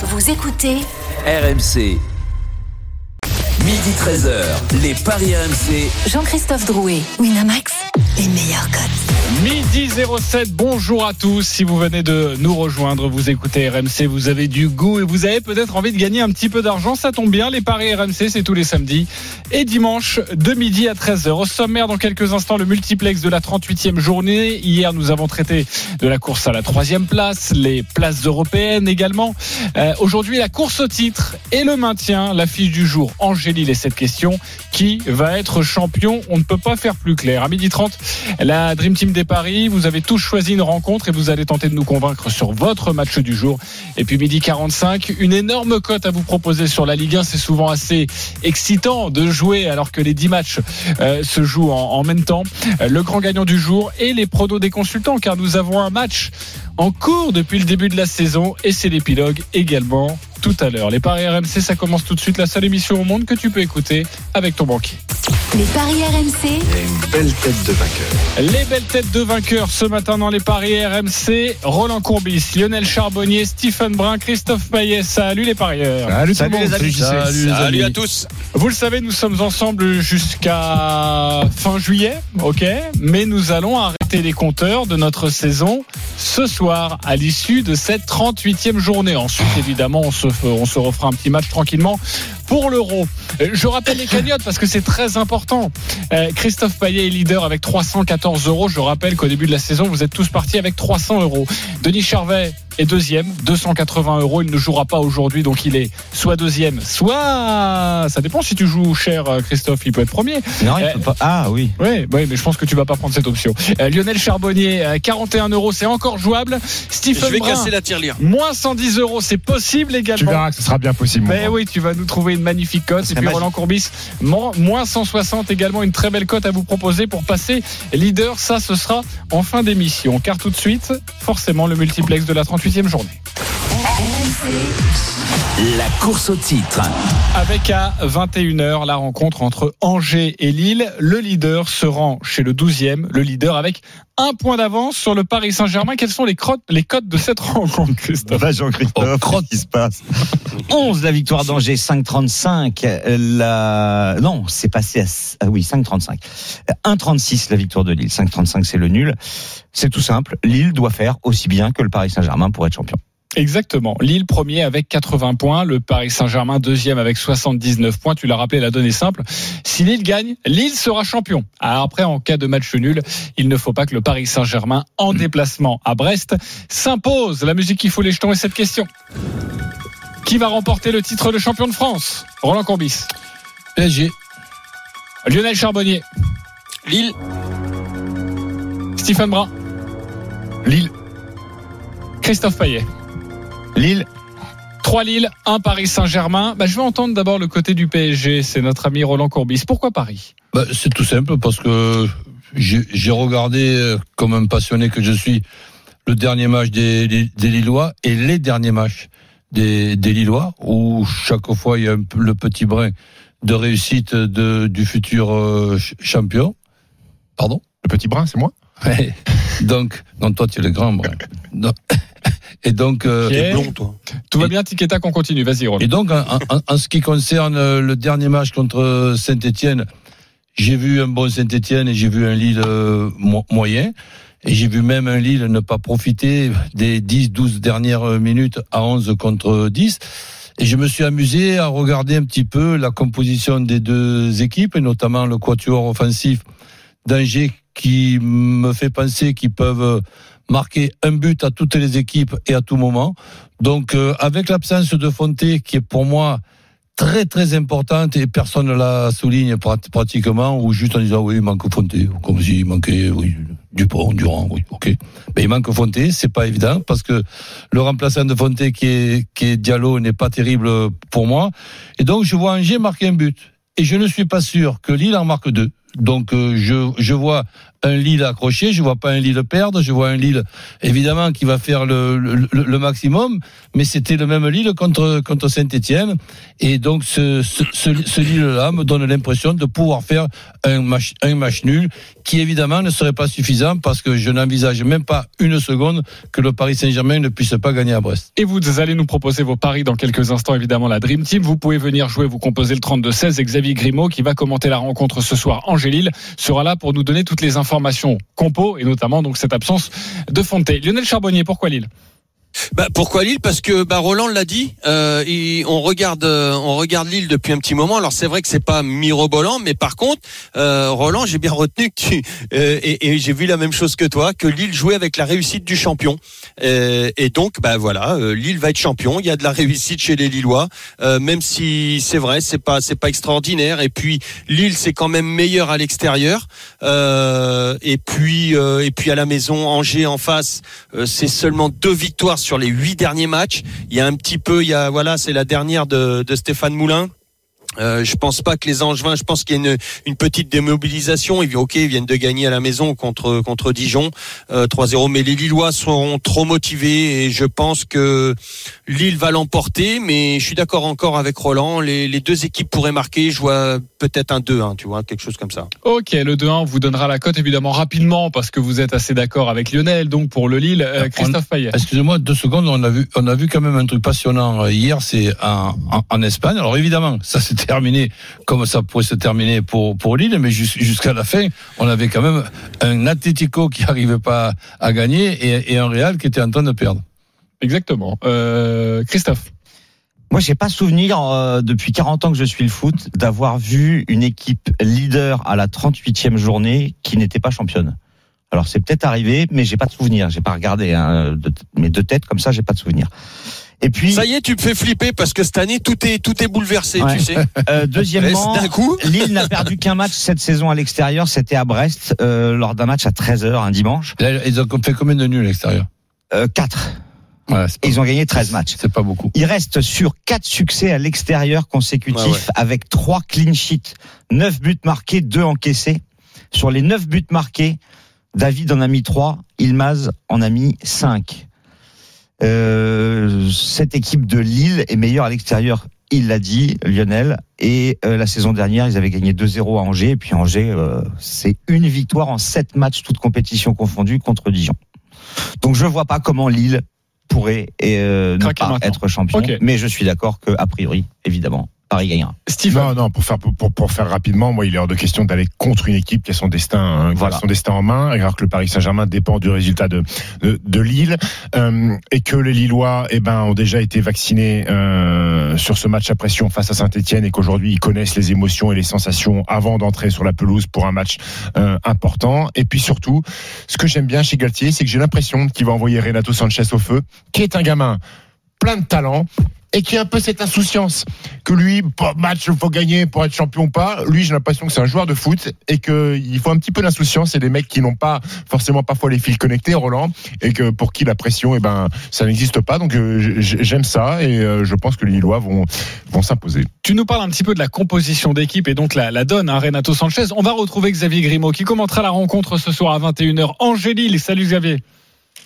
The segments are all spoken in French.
Vous écoutez RMC. Midi 13h, les Paris RMC. Jean-Christophe Drouet, Winamax, les meilleurs codes. Midi 07, bonjour à tous. Si vous venez de nous rejoindre, vous écoutez RMC, vous avez du goût et vous avez peut-être envie de gagner un petit peu d'argent. Ça tombe bien, les paris RMC, c'est tous les samedis et dimanche de midi à 13h. Au sommaire, dans quelques instants, le multiplex de la 38e journée. Hier, nous avons traité de la course à la troisième place, les places européennes également. Euh, Aujourd'hui, la course au titre et le maintien. L'affiche du jour, Angélie et cette question. Qui va être champion? On ne peut pas faire plus clair. À midi 30, la Dream Team des Paris. Vous avez tous choisi une rencontre et vous allez tenter de nous convaincre sur votre match du jour. Et puis midi 45, une énorme cote à vous proposer sur la Ligue 1. C'est souvent assez excitant de jouer alors que les 10 matchs euh, se jouent en, même temps. Euh, Le grand gagnant du jour et les pronos des consultants car nous avons un match en cours depuis le début de la saison et c'est l'épilogue également tout à l'heure. Les paris RMC, ça commence tout de suite. La seule émission au monde que tu peux écouter avec ton banquier. Les paris RMC, une belle tête de vainqueur. Les belles têtes de vainqueurs ce matin dans les paris RMC. Roland Courbis, Lionel Charbonnier, Stephen Brun, Christophe Payet. Salut les parieurs. Salut, Salut les amis. Salut, les Salut amis. à tous. Vous le savez, nous sommes ensemble jusqu'à fin juillet, ok? Mais nous allons arrêter les compteurs de notre saison ce soir, à l'issue de cette 38e journée. Ensuite, évidemment, on se, f- on se refera un petit match tranquillement pour l'euro. Euh, Je rappelle les cagnottes parce que c'est très important. Euh, Christophe Payet est leader avec 314 euros. Je rappelle qu'au début de la saison, vous êtes tous partis avec 300 euros. Denis Charvet est deuxième, 280 euros. Il ne jouera pas aujourd'hui, donc il est soit deuxième, soit. Ça dépend si tu joues cher, euh, Christophe. Il peut être premier. Non, il Euh, peut pas. Ah oui. Oui, oui, mais je pense que tu vas pas prendre cette option. Euh, Lionel Charbonnier, euh, 41 euros, c'est encore jouable. Je Stephen vais Brun, casser la tirelire. moins 110 euros, c'est possible Tu également. verras que ce sera bien possible. Mais oui, tu vas nous trouver une magnifique cote. Et puis magique. Roland Courbis, moins moins 160 également, une très belle cote à vous proposer pour passer leader. Ça, ce sera en fin d'émission. Car tout de suite, forcément, le multiplex de la 38e journée. La course au titre. Avec à 21h la rencontre entre Angers et Lille. Le leader se rend chez le 12e. Le leader avec un point d'avance sur le Paris Saint-Germain. Quelles sont les, crottes, les cotes de cette rencontre, Christophe Va Jean-Christophe. Qu'est-ce qui se passe 11 la victoire d'Angers, 5,35. euh, La... Non, c'est passé à ah oui 5,35. Euh, 1,36 la victoire de Lille. 5,35 c'est le nul. C'est tout simple. Lille doit faire aussi bien que le Paris Saint-Germain pour être champion. Exactement. Lille premier avec 80 points, le Paris Saint-Germain deuxième avec 79 points. Tu l'as rappelé, la donnée simple. Si Lille gagne, Lille sera champion. Alors après, en cas de match nul, il ne faut pas que le Paris Saint-Germain, en déplacement à Brest, s'impose. La musique qui fout les jetons est cette question. Qui va remporter le titre de champion de France? Roland Courbis. PSG. Lionel Charbonnier. Lille, Stephen Brun. Lille. Christophe Payet. Lille. 3 Lille, 1 Paris Saint-Germain. Bah, je vais entendre d'abord le côté du PSG. C'est notre ami Roland Courbis. Pourquoi Paris? Bah, c'est tout simple parce que j'ai regardé, euh, comme un passionné que je suis, le dernier match des, des, des Lillois et les derniers matchs des, des Lillois où chaque fois il y a un le petit brin de réussite de, du futur euh, ch- champion. Pardon? Le petit brin, c'est moi? Ouais. Donc, non, toi tu es le grand brin. Et donc, euh, Pierre. blond toi. Tout va bien, Tiqueta, qu'on continue. Vas-y, Roland. Et donc, en, en- en ce qui concerne euh, le dernier match contre Saint-Etienne, j'ai vu un bon Saint-Etienne et j'ai vu un Lille euh, mo- moyen. Et j'ai vu même un Lille ne pas profiter des 10-12 dernières minutes à 11 contre 10. Et je me suis amusé à regarder un petit peu la composition des deux équipes, et notamment le quatuor offensif d'Angers qui me fait penser qu'ils peuvent marquer un but à toutes les équipes et à tout moment. Donc, euh, avec l'absence de Fonté, qui est pour moi très très importante et personne ne la souligne prat- pratiquement, ou juste en disant oui, il manque Fonté, comme s'il manquait oui, Dupont, Durand, oui, ok. Mais il manque Fonté, c'est pas évident parce que le remplaçant de Fonté qui est, qui est Diallo n'est pas terrible pour moi. Et donc je vois Angers marquer un but. Et je ne suis pas sûr que Lille en marque deux. Donc euh, je, vois un Lille accroché, je vois pas un Lille perdre, je vois un Lille évidemment qui va faire le, maximum, mais c'était le même Lille contre Saint-Étienne. Et donc ce, Lille-là me donne l'impression de pouvoir faire un match nul qui évidemment ne serait pas suffisant parce que je n'envisage même pas une seconde que le Paris Saint-Germain ne puisse pas gagner à Brest. Et vous allez nous proposer vos paris dans quelques instants, évidemment, la Dream Team. Vous pouvez venir jouer, vous composez le 32-16. Xavier Grimaud, qui va commenter la rencontre ce soir, Angélil, sera là pour nous donner toutes les informations compo et notamment donc cette absence de Fonté. Lionel Charbonnier, pourquoi Lille? Bah, pourquoi Lille? Parce que bah, Roland l'a dit. Euh, on regarde, euh, on regarde Lille depuis un petit moment. Alors c'est vrai que c'est pas mirobolant, mais par contre, euh, Roland, j'ai bien retenu que tu euh, et, et j'ai vu la même chose que toi, que Lille jouait avec la réussite du champion. Euh, et donc, bah voilà, euh, Lille va être champion. Il y a de la réussite chez les Lillois, même si c'est vrai, c'est pas c'est pas extraordinaire. Et puis Lille, c'est quand même meilleur à l'extérieur. et puis et puis à la maison, Angers en face, c'est seulement deux victoires les huit derniers matchs. Il y a un petit peu, il y a voilà, c'est la dernière de, de Stéphane Moulin. Euh, je pense pas que les Angevins, je pense qu'il y a une, une, petite démobilisation. Ils, ok, ils viennent de gagner à la maison contre contre Dijon euh, 3-0, mais les Lillois seront trop motivés et je pense que Lille va l'emporter. Mais je suis d'accord encore avec Roland. Les, les, deux équipes pourraient marquer. Je vois peut-être un 2-1, tu vois, quelque chose comme ça. Ok, le 2-1 vous donnera la cote évidemment rapidement parce que vous êtes assez d'accord avec Lionel. Donc pour le Lille, euh, Christophe Payet. Excusez-moi deux secondes. On a vu on a vu quand même un truc passionnant euh, hier. C'est en, en, en Espagne. Alors évidemment, ça c'était terminé comme ça pourrait se terminer pour, pour Lille, mais jusqu'à la fin, on avait quand même un Atlético qui n'arrivait pas à gagner et, et, un Real qui était en train de perdre. Exactement. Euh, Christophe moi, j'ai pas souvenir euh, depuis 40 ans que je suis le foot d'avoir vu une équipe leader à la 38e journée qui n'était pas championne. Alors c'est peut-être arrivé, mais j'ai pas de souvenir. J'ai pas regardé, hein, de, mais de tête comme ça, j'ai pas de souvenir. Et puis ça y est, tu me fais flipper parce que cette année tout est tout est bouleversé, ouais. tu sais. Euh, deuxièmement, d'un coup, Lille n'a perdu qu'un match cette saison à l'extérieur, c'était à Brest euh, lors d'un match à 13h un dimanche. Là, ils ont fait combien de nuls à l'extérieur? Euh, 4. Ouais, ils ont gagné 13 matchs. C'est pas beaucoup. Ils restent sur 4 succès à l'extérieur consécutifs Ouais, ouais. avec 3 clean sheets, 9 buts marqués, 2 encaissés. Sur les 9 buts marqués, David en a mis 3, Ilmaz en a mis 5. Euh, cette équipe de Lille est meilleure à l'extérieur, il l'a dit, Lionel. Et euh, la saison dernière, ils avaient gagné 2-0 à Angers. Et puis Angers, euh, c'est une victoire en 7 matchs, toutes compétitions confondues, contre Dijon. Donc je vois pas comment Lille pourrait euh, ne pas maintenant. être champion. Mais je suis d'accord que a priori, évidemment, Paris gagnera. Steve Non, non, pour faire, pour, pour faire rapidement, moi, il est hors de question d'aller contre une équipe qui a son destin, hein, qui a son destin en main, alors que le Paris Saint-Germain dépend du résultat de, de, de Lille, euh, et que les Lillois, eh ben, ont déjà été vaccinés euh, sur ce match à pression face à Saint-Etienne, et qu'aujourd'hui, ils connaissent les émotions et les sensations avant d'entrer sur la pelouse pour un match euh, important. Et puis surtout, ce que j'aime bien chez Galtier, c'est que j'ai l'impression qu'il va envoyer Renato Sanchez au feu, qui est un gamin plein de talent et qui a un peu cette insouciance que lui, match, faut gagner pour être champion ou pas. Lui, j'ai l'impression que c'est un joueur de foot et qu'il faut un petit peu d'insouciance et des mecs qui n'ont pas forcément parfois les fils connectés, Roland, et que pour qui la pression, eh ben, ça n'existe pas. Donc euh, j'aime ça et euh, je pense que les Lillois vont, vont s'imposer. Tu nous parles un petit peu de la composition d'équipe et donc la, la donne, hein, Renato Sanchez. On va retrouver Xavier Grimaud qui commentera la rencontre ce soir à 21h. Angélil, salut Xavier.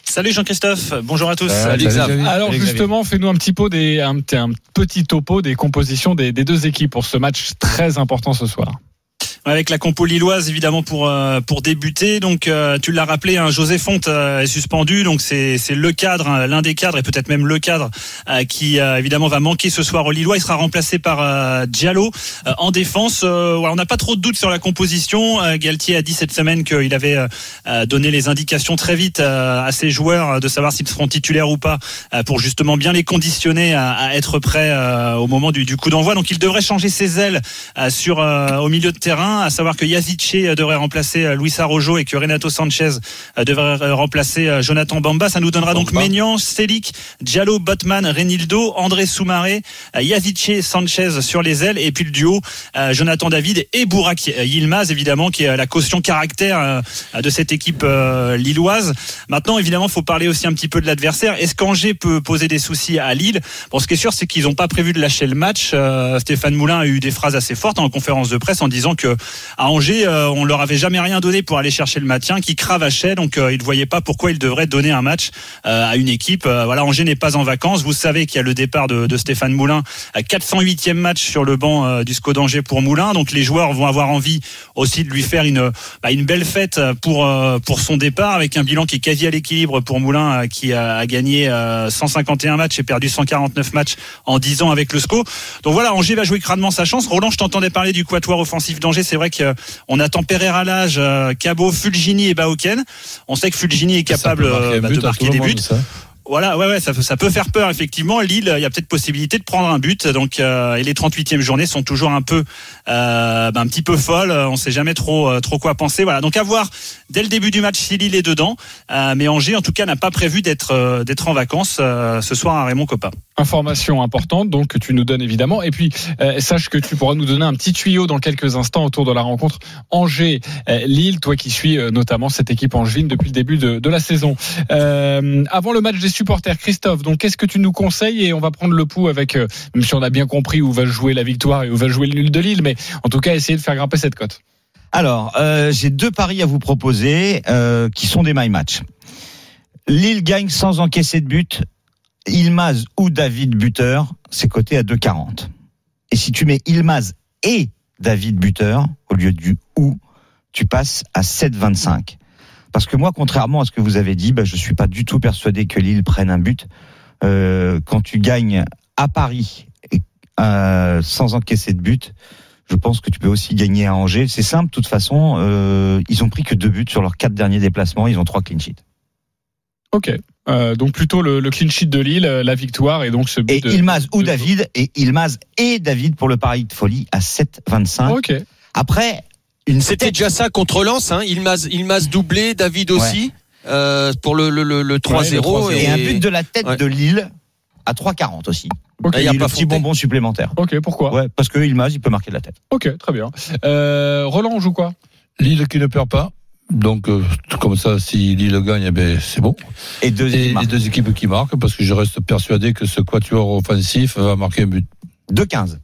Salut Jean-Christophe, bonjour à tous. Salut. Xavier. Alors Salut, Xavier. justement, fais-nous un petit, pot des, un, un petit topo des compositions des, des deux équipes pour ce match très important ce soir. Avec la compo lilloise évidemment pour euh, pour débuter. Donc euh, tu l'as rappelé, hein, José Fonte euh, est suspendu. Donc c'est c'est le cadre, hein, l'un des cadres et peut-être même le cadre qui évidemment va manquer ce soir au Lillois. Il sera remplacé par Diallo en défense. On n'a pas trop de doutes sur la composition. Galtier a dit cette semaine qu'il avait donné les indications très vite à ses joueurs de savoir s'ils seront titulaires ou pas pour justement bien les conditionner à, être prêts au moment du, coup d'envoi. Donc il devrait changer ses ailes sur au milieu de terrain, à savoir que Yazice euh, devrait remplacer euh, Luis Arrojo et que Renato Sanchez euh, devrait remplacer Jonathan Bamba. Ça nous donnera donc Bamba. Maignan, Selic, Diallo, Botman, Renildo, André Soumaré, Yazice, Sanchez sur les ailes et puis le duo Jonathan David et Bourak Yilmaz évidemment qui est la caution caractère de cette équipe lilloise. Maintenant évidemment il faut parler aussi un petit peu de l'adversaire. Est-ce qu'Angers peut poser des soucis à Lille? Bon ce qui est sûr c'est qu'ils n'ont pas prévu de lâcher le match. Stéphane Moulin a eu des phrases assez fortes en conférence de presse en disant que à Angers, euh, on leur avait jamais rien donné pour aller chercher le maintien, qui cravachaient, donc euh, ils ne voyaient pas pourquoi ils devraient donner un match euh, à une équipe. Voilà, Angers n'est pas en vacances. Vous savez qu'il y a le départ de, de Stéphane Moulin à 408e match sur le banc du SCO d'Angers pour Moulin, donc les joueurs vont avoir envie aussi de lui faire une bah, une belle fête pour pour son départ avec un bilan qui est quasi à l'équilibre pour Moulin qui a, a gagné euh, 151 matchs et perdu 149 matchs en 10 ans avec le SCO. Donc voilà, Angers va jouer crânement sa chance. Roland, je t'entendais parler du quatuor offensif d'Angers. C'est vrai qu'on attend Pereira Lage, euh, Cabot, Fulgini et Baoken. On sait que Fulgini est capable marquer euh, bah, but de à marquer des buts. ça. Voilà, ouais, ouais, ça, peut- ça peut faire peur effectivement. Lille, il y a peut-être possibilité de prendre un but. Donc, euh, et les 38e journées sont toujours un peu, euh, ben, un petit peu folles. On sait jamais trop, euh, trop quoi penser. Voilà. Donc, à voir dès le début du match si Lille est dedans. Mais Angers, en tout cas, n'a pas prévu d'être, d'être en vacances ce soir à Raymond Coppa. Information importante donc que tu nous donnes évidemment et puis euh, sache que tu pourras nous donner un petit tuyau dans quelques instants autour de la rencontre Angers Lille toi qui suis euh, notamment cette équipe angevine depuis le début de, de la saison Euh, avant le match des supporters Christophe donc qu'est-ce que tu nous conseilles? Et on va prendre le pouls avec euh, même si on a bien compris où va jouer la victoire et où va jouer le nul de Lille mais en tout cas essayer de faire grimper cette cote Alors, euh, j'ai deux paris à vous proposer euh, qui sont des my match. Lille gagne sans encaisser de but. Ilmaz ou David buteur, c'est coté à 2,40. Et si tu mets Ilmaz et David buteur au lieu du ou, tu passes à 7,25. Parce que moi, contrairement à ce que vous avez dit, bah, je suis pas du tout persuadé que Lille prenne un but. Euh, quand tu gagnes à Paris euh, sans encaisser de but, je pense que tu peux aussi gagner à Angers. C'est simple, de toute façon, euh, ils ont pris que deux buts sur leurs quatre derniers déplacements. Ils ont trois clean sheets. ok Euh, donc plutôt le, le clean sheet de Lille euh, la victoire et donc ce but Et de- Ilmaz ou de- David, et Ilmaz et David pour le pari de folie à 7,25. ok Après, une C'était tête- déjà ça contre Lens. Hein. Ilmaz, Ilmaz doublé, David aussi. euh, pour le, le, le, le 3-0. et un but de la tête Ouais. de Lille à 3,40 aussi. ok Ah, il y a Et pas le petit bonbon supplémentaire. ok pourquoi? Ouais, parce que Ilmaz, il peut marquer de la tête. ok très bien euh, Roland on joue quoi? Lille qui ne perd pas. Donc, euh, comme ça, si Lille gagne, eh ben, c'est bon. Et deux Et les deux équipes qui marquent, parce que je reste persuadé que ce quatuor offensif va marquer un but. 2,15.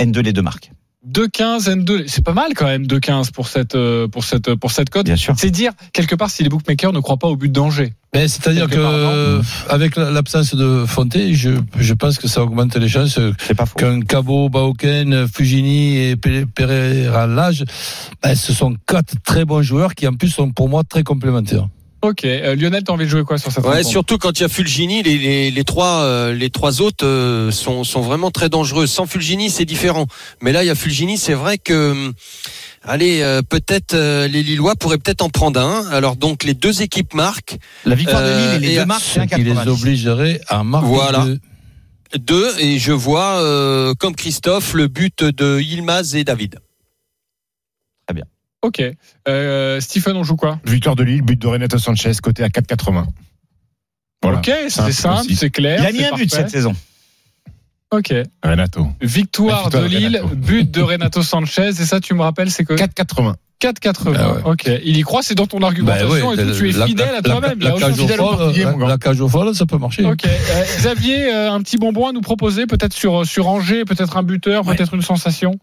N2 les deux marques. 2-15 N2, c'est pas mal quand même 2-15 pour cette euh, pour cette pour cette cote. Bien sûr. C'est dire quelque part si les bookmakers ne croient pas au but d'Angers. Ben, c'est-à-dire que, avec l'absence de Fonté, je, je pense que ça augmente les chances qu'un Cabot, Baoken, Fugini et Pe- Pereira Lage, ben, ce sont quatre très bons joueurs qui en plus sont pour moi très complémentaires. Ok, euh, Lionel, t'as envie de jouer quoi sur cette Ouais, rencontre surtout quand il y a Fulgini, les, les, les trois, euh, les trois autres euh, sont, sont vraiment très dangereux. Sans Fulgini, c'est différent. Mais là, il y a Fulgini, c'est vrai que, hum, allez, euh, peut-être euh, les Lillois pourraient peut-être en prendre un. Alors donc les deux équipes marquent La victoire de Lille et les Euh, et deux marques, c'est qui les 90. obligerait à marquer Voilà. deux. deux, et je vois euh, comme Christophe le but de Yilmaz et David. Ok, euh, Stephen, on joue quoi? Victoire de Lille, but de Renato Sanchez, côté à 4,80. Voilà. Ok, c'est Simple c'est clair. Il a mis un but cette saison. Ok, Renato. victoire Victoire de Lille, Renato. but de Renato Sanchez, et ça, tu me rappelles, c'est que 4,80. 4,80. Ah ouais. Ok, il y croit, c'est dans ton argumentation, Ben ouais, et tu es la- fidèle la- à toi-même. La, a aucun cage folle, parti. la, la cage au folle, ça peut marcher. Ok, euh, Xavier, euh, un petit bonbon à nous proposer, peut-être sur sur Angers, peut-être un buteur, Ouais. peut-être une sensation?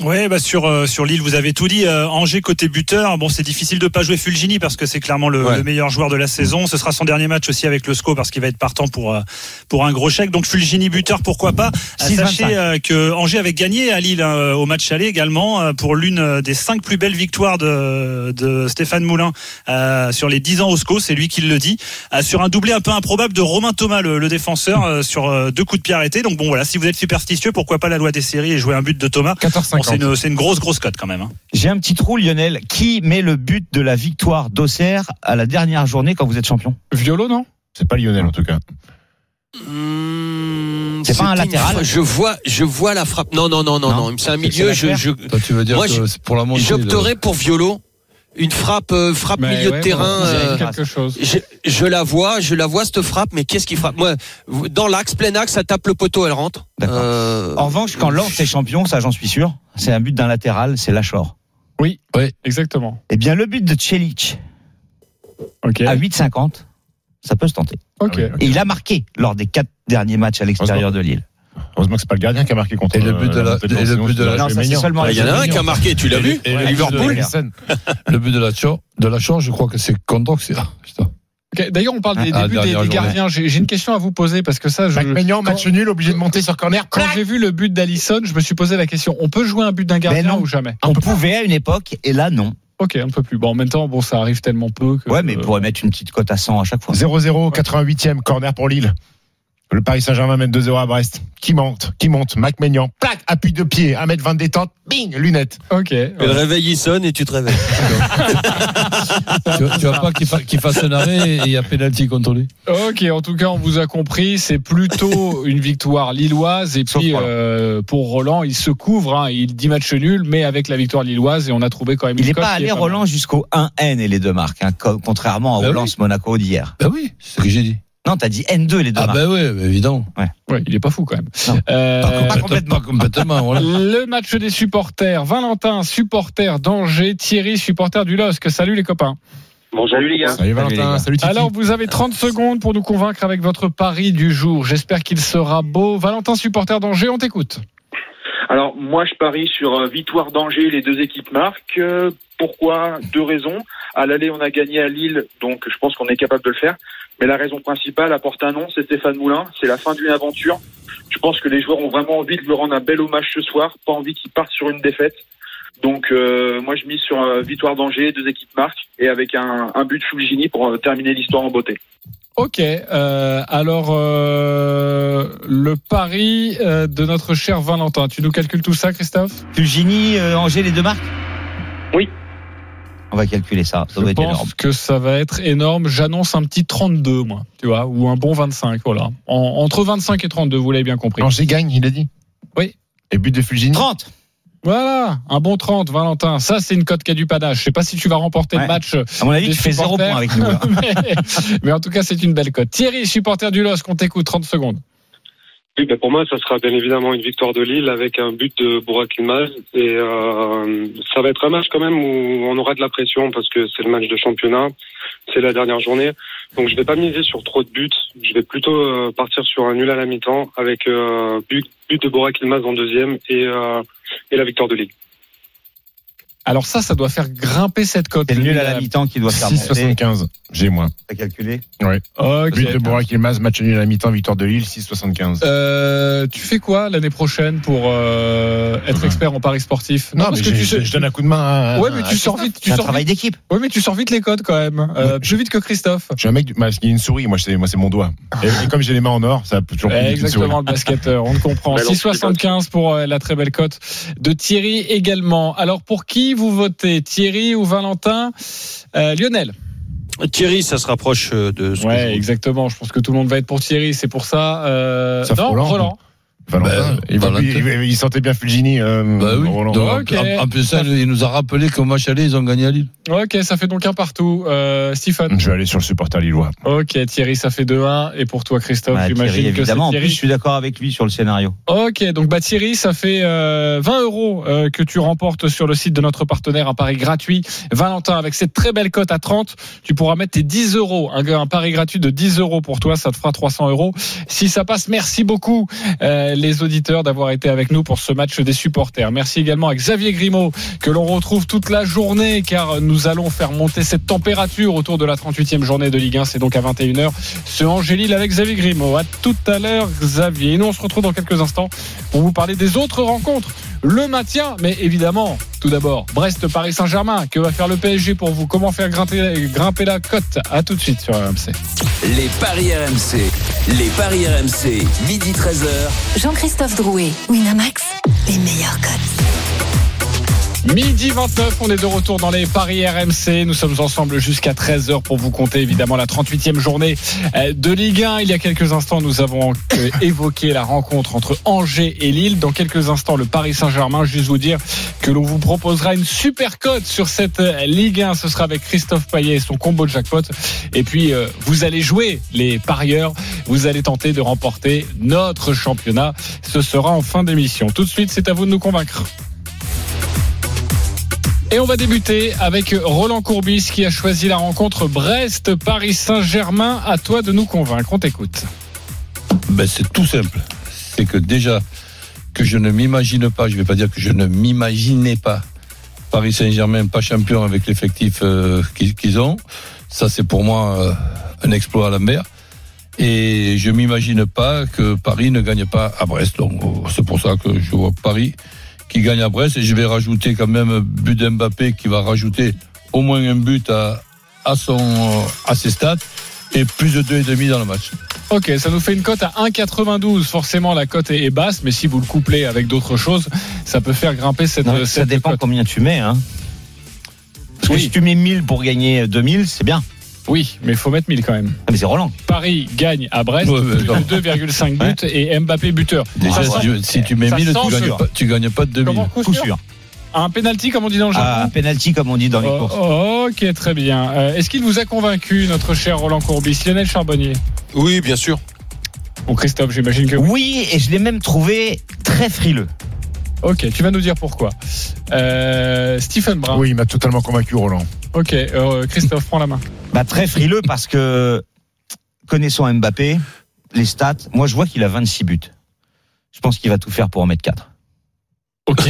Ouais, bah sur euh, sur Lille, vous avez tout dit. Euh, Angers côté buteur, bon, c'est difficile de pas jouer Fulgini parce que c'est clairement le, Ouais. le meilleur joueur de la saison. Ce sera son dernier match aussi avec le SCO parce qu'il va être partant pour euh, pour un gros chèque. Donc Fulgini buteur, pourquoi pas? Euh, 6,25. Sachez euh, que Angers avait gagné à Lille hein, au match aller également euh, pour l'une des cinq plus belles victoires de de Stéphane Moulin euh, sur les 10 ans au SCO. C'est lui qui le dit. Euh, sur un doublé un peu improbable de Romain Thomas, le, le défenseur, euh, sur euh, deux coups de pied arrêtés. Donc bon, voilà, si vous êtes superstitieux, pourquoi pas la loi des séries et jouer un but de Thomas? Bon, c'est 4,50. une, grosse, grosse cote quand même. hein. J'ai un petit trou, Lionel. Qui met le but de la victoire d'Auxerre à la dernière journée quand vous êtes champion? Violo, non? C'est pas Lionel en tout cas. Hum, C'est pas un une latéral Je vois, je vois la frappe. Non, non, non, non, Non. non. C'est un milieu. Je, Toi, tu veux dire Moi, que je- c'est pour la montée. j'opterais pour Violo. Une frappe, euh, frappe Mais milieu ouais, de terrain. euh, c'est quelque chose. je, je la vois, je la vois cette frappe, mais qu'est-ce qui frappe? Moi, dans l'axe, plein axe, ça tape le poteau, elle rentre. D'accord. Euh, En revanche, quand Lens est champion, ça j'en suis sûr, c'est un but d'un latéral, c'est Lachor. Exactement. Eh bien, le but de Celic Ok. à 8,50, ça peut se tenter. Ok. Oui. Et il a marqué lors des quatre derniers matchs à l'extérieur de Lille. Heureusement que c'est pas le gardien qui a marqué contre Et le but de la- euh, et le but de la- seulement. Il y en a un qui a marqué, tu l'as vu Liverpool. Le but de la de la je crois que c'est c'est- ah, D'ailleurs, on parle des Ah, débuts des, gardiens. J'ai j'ai une question à vous poser parce que ça, je, Maignan, match nul, obligé de monter sur corner. quand j'ai vu le but d'Alisson, je me suis posé la question on peut jouer un but d'un gardien non. ou jamais? On pouvait à une époque, et là, non. Ok, un peu plus. Bon, en même temps, bon, ça arrive tellement peu que. Ouais, mais euh, pourrait mettre une petite cote à 100 à chaque fois. 0-0, 88e, corner pour Lille. Le Paris Saint-Germain mène 2-0 à Brest. Qui monte Qui monte? Mac Maignan. Plac, appui de pied, 1m20 de détente. Bing, lunettes. Ok. Et le réveil il sonne et tu te réveilles. Tu, tu vois pas qu'il fa- qu'il fasse un arrêt et il y a pénalty contre lui. Ok, en tout cas, on vous a compris. C'est plutôt une victoire lilloise. Et puis, Roland. euh, pour Roland, il se couvre. hein. il dit match nul, mais avec la victoire lilloise. Et on a trouvé quand même Il n'est pas allé. Roland jusqu'au 1N et les deux marques, hein, co- contrairement Bah au oui. Monaco d'hier. Ben oui, c'est ce que j'ai dit. Non, t'as dit N2 les deux Ah ben oui, évidemment. Ouais, il est pas fou quand même. Non. Euh, Pas, complètement. Pas complètement, voilà. Le match des supporters. Valentin, supporter d'Angers. Thierry, supporter du LOSC. Salut les copains. Bonjour les gars. Salut Valentin, salut Titi. Alors, vous avez 30 secondes pour nous convaincre avec votre pari du jour. J'espère qu'il sera beau. Valentin, supporter d'Angers, on t'écoute. Alors moi je parie sur euh, victoire d'Angers, les deux équipes marquent. Euh, Pourquoi? Deux raisons. À l'aller on a gagné à Lille, donc je pense qu'on est capable de le faire. Mais la raison principale apporte un nom, c'est Stéphane Moulin. C'est la fin d'une aventure. Je pense que les joueurs ont vraiment envie de lui rendre un bel hommage ce soir, pas envie qu'il parte sur une défaite. Donc euh, moi je mise sur euh, victoire d'Angers, deux équipes marquent et avec un, un but de Fulgini pour euh, terminer l'histoire en beauté. Ok, euh, alors euh, le pari euh, de notre cher Valentin. Tu nous calcules tout ça, Christophe? Fulgini, euh, Angers, les deux marques? Oui. On va calculer ça. Ça Je doit être pense énorme. que ça va être énorme. J'annonce un petit 32, moi, tu vois, ou un bon 25, voilà. En- entre 25 et 32, vous l'avez bien compris. Angers gagne, il a dit. Oui. Et but de Fulgini. 30 Voilà, un bon 30, Valentin. Ça, c'est une cote qui a du panache. Je sais pas si tu vas remporter le match. À mon avis, tu fais zéro supporters. point avec nous. là. mais, mais en tout cas, c'est une belle cote. Thierry, supporter du LOSC, on t'écoute, 30 secondes. Oui, ben pour moi, ça sera bien évidemment une victoire de Lille avec un but de Bourak Yilmaz. Et euh, ça va être un match quand même où on aura de la pression parce que c'est le match de championnat, c'est la dernière journée. Donc je vais pas miser sur trop de buts. Je vais plutôt euh, partir sur un nul à la mi-temps avec euh, but, de Bourak Yilmaz en deuxième et, euh, et la victoire de Lille. Alors ça, ça doit faire grimper cette cote. C'est le nul à la mi-temps qui doit faire monter. 6,75. J'ai moins. T'as calculé Ok. But de Borak Ilmaz, match nul à la mi-temps, victoire de Lille, 6,75. Euh, tu fais quoi l'année prochaine pour euh, être Ouais. expert en paris sportif? Non, parce mais que tu sais- je, donne un coup de main à. Ouais, mais à tu sors vite. Tu un sors travail d'équipe. Ouais, mais tu sors vite les codes quand même. Euh, Ouais. plus vite que Christophe. Je suis un mec, du- y a une souris, moi c'est moi c'est mon doigt. Et, et comme j'ai les mains en or, ça peut toujours. Exactement, le basketteur, on le comprend. Belle 6,75 pour euh, la très belle cote de Thierry également. Alors, pour qui vous votez Thierry ou Valentin Euh, Lionel Thierry, ça se rapproche euh, de ce que Ouais, exactement. Je pense que tout le monde va être pour Thierry. C'est pour ça. Euh... Sauf non, Roland. Roland. Valentin, Ben, il, va- Valentin. il- il- il sentait bien Fulgini, euh, Bah oui. Roland. Donc, Ok. en, en plus, ça, il nous a rappelé qu'au match aller, ils ont gagné à Lille. Ok, ça fait donc un partout. Euh, Stephen. Je vais aller sur le supporter lillois. Ok, Thierry, ça fait 2-1. Et pour toi, Christophe, Ouais, j'imagine Thierry, que c'est évidemment. En plus, Thierry. je suis d'accord avec lui sur le scénario. Ok, donc bah Thierry, ça fait euh, 20 euros euh, que tu remportes sur le site de notre partenaire, un pari gratuit. Valentin, avec cette très belle cote à 30, tu pourras mettre tes 10 euros, un, un pari gratuit de 10 euros pour toi, ça te fera 300 euros. Si ça passe, merci beaucoup euh, les auditeurs d'avoir été avec nous pour ce match des supporters. Merci également à Xavier Grimaud, que l'on retrouve toute la journée, car nous allons faire monter cette température autour de la 38e journée de Ligue 1, c'est donc à 21h. Ce Angélil avec Xavier Grimaud. À tout à l'heure, Xavier. Et nous, on se retrouve dans quelques instants pour vous parler des autres rencontres. Le maintien, mais évidemment, tout d'abord, Brest-Paris Saint-Germain. Que va faire le PSG pour vous? Comment faire grimper, grimper la cote? À tout de suite sur RMC. Les paris RMC. Les paris RMC. Midi 13h. Jean-Christophe Drouet, Winamax, les meilleurs cotes. Midi 29, on est de retour dans les Paris RMC. Nous sommes ensemble jusqu'à 13h pour vous compter évidemment la 38e journée euh, de Ligue 1. Il y a quelques instants, nous avons euh, évoqué la rencontre entre Angers et Lille. Dans quelques instants, le Paris Saint-Germain. Juste vous dire que l'on vous proposera une super cote sur cette euh, Ligue 1. Ce sera avec Christophe Payet et son combo de jackpot. Et puis, vous allez jouer les parieurs. Vous allez tenter de remporter notre championnat. Ce sera en fin d'émission. Tout de suite, c'est à vous de nous convaincre. Et on va débuter avec Roland Courbis qui a choisi la rencontre Brest-Paris Saint-Germain. À toi de nous convaincre. On t'écoute. Ben, c'est tout simple. c'est que déjà, que je ne m'imagine pas, je vais pas dire que je ne m'imaginais pas Paris Saint-Germain pas champion avec l'effectif euh, qu'ils ont. Ça, c'est pour moi euh, un exploit à Lambert. Et je m'imagine pas que Paris ne gagne pas à Brest. Donc, euh, c'est pour ça que je vois Paris qui gagne à Brest. Et je vais rajouter quand même but d'Mbappé qui va rajouter au moins un but à, à, son, euh, à ses stats et plus de 2,5 dans le match. Ok, ça nous fait une cote à 1,92. Forcément, la cote est, basse, mais si vous le couplez avec d'autres choses, ça peut faire grimper cette, Non, ça cette dépend cote. combien tu mets. Hein. Parce que si tu mets 1000 pour gagner 2000, c'est bien. Oui, mais il faut mettre 1000 quand même. Ah, mais c'est Roland. Paris gagne à Brest, Ouais, plus de 2,5 buts et Mbappé buteur. Déjà, Ça si, tu mets ça 1000, sent tu gagnes, pas, tu gagnes pas de 2000. Comment coup Coup sûr. Un penalty, comme on dit dans le Ah, jargon penalty, comme on dit dans les courses. Oh, ok, très bien. Euh, Est-ce qu'il vous a convaincu, notre cher Roland Courbis, Lionel Charbonnier? Oui, bien sûr. Bon, Christophe, j'imagine que. Oui, et je l'ai même trouvé très frileux. Ok, tu vas nous dire pourquoi. Euh, Stephen Brun. Oui, il m'a totalement convaincu, Roland. Ok, euh, Christophe, prends la main. Bah, très frileux parce que, connaissant Mbappé, les stats, moi je vois qu'il a 26 buts. Je pense qu'il va tout faire pour en mettre 4. Ok.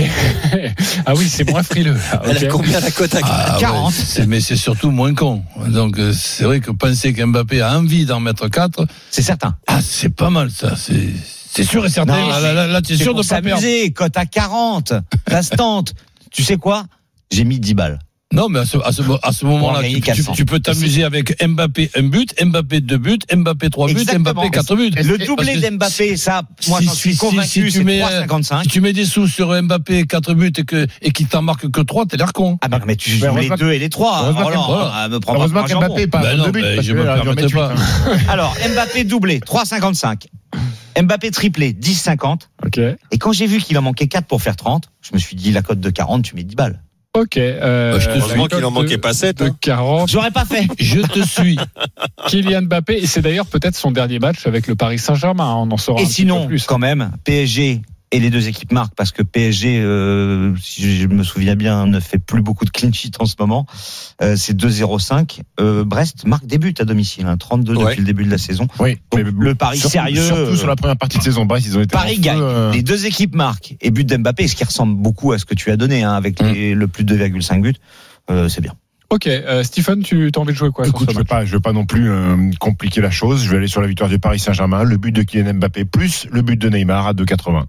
ah oui, c'est moins frileux. Ah, Elle a combien la cote à Ah, 40. ouais, c'est- mais c'est surtout moins con. Donc euh, c'est vrai que penser qu'Mbappé a envie d'en mettre 4, C'est certain. ah, c'est pas mal ça. C'est c'est sûr et certain. Non, là, là, là, là, t'es sûr de pas perdre. cote à 40, ça se tente. Tu sais quoi? J'ai mis 10 balles. Non, mais à ce, à ce, à ce moment-là, tu, tu- 400. tu peux t'amuser avec Mbappé un but, Mbappé deux buts, Mbappé trois buts, Exactement. Mbappé quatre buts. Le doublé d'Mbappé, ça, moi si- j'en suis si- convaincu, si tu mets, euh, 3,55. Si tu mets des sous sur Mbappé quatre buts et que et qu'il t'en marque que trois, t'es l'air con. Ah bah mais tu joues les deux et les trois. heureusement me pas Heureusement jambon. qu'Mbappé pas non, deux buts. parce je me mettre pas. hein. Alors, Mbappé doublé, 3,55. Mbappé triplé, 10,50. Ok. Et quand j'ai vu qu'il en manquait 4 pour faire 30, je me suis dit, la cote de 40, tu mets 10 balles. Ok. Euh, Bah, je te suis. Heureusement qu'il en manquait pas 7. De 40. J'aurais pas fait. Je te suis. Kylian Mbappé, et c'est d'ailleurs peut-être son dernier match avec le Paris Saint-Germain. On en saura Et un sinon, peu plus. quand même, PSG et les deux équipes marquent parce que PSG, euh, si je me souviens bien, ne fait plus beaucoup de clean sheet en ce moment. Euh, c'est 2-0-5. Euh, Brest marque des buts à domicile, hein, 32 Ouais. depuis le début de la saison. Oui, Donc, le pari surtout- sérieux. Surtout sur la première partie de saison. Brest, ils ont été. Paris feu, gagne. euh, Les deux équipes marquent et but d'Mbappé, ce qui ressemble beaucoup à ce que tu as donné hein, avec Mm. les- le plus de 2,5 buts. Euh, c'est bien. Ok, euh, Stephen, tu as envie de jouer quoi sur Écoute, ce je ne veux pas, je veux pas non plus euh, compliquer la chose. Je vais aller sur la victoire du Paris Saint-Germain, le but de Kylian Mbappé plus le but de Neymar à 2,80.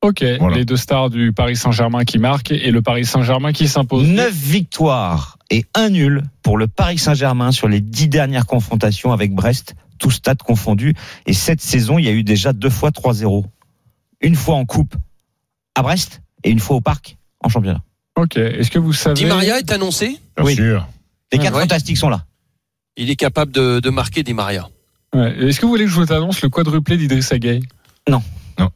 Ok, Voilà. les deux stars du Paris Saint-Germain qui marquent et le Paris Saint-Germain qui s'impose. 9 victoires et un nul pour le Paris Saint-Germain sur les 10 dernières confrontations avec Brest, tout stade confondu. Et cette saison, il y a eu déjà deux fois 3-0. Une fois en coupe à Brest et une fois au parc en championnat. Ok, est-ce que vous savez Di Maria est annoncé. Bien Oui. sûr. Les quatre ouais. fantastiques sont là. Il est capable de, de marquer Di Maria. Ouais. Est-ce que vous voulez que je vous annonce le quadruplé d'Idrissa Gueye? Non,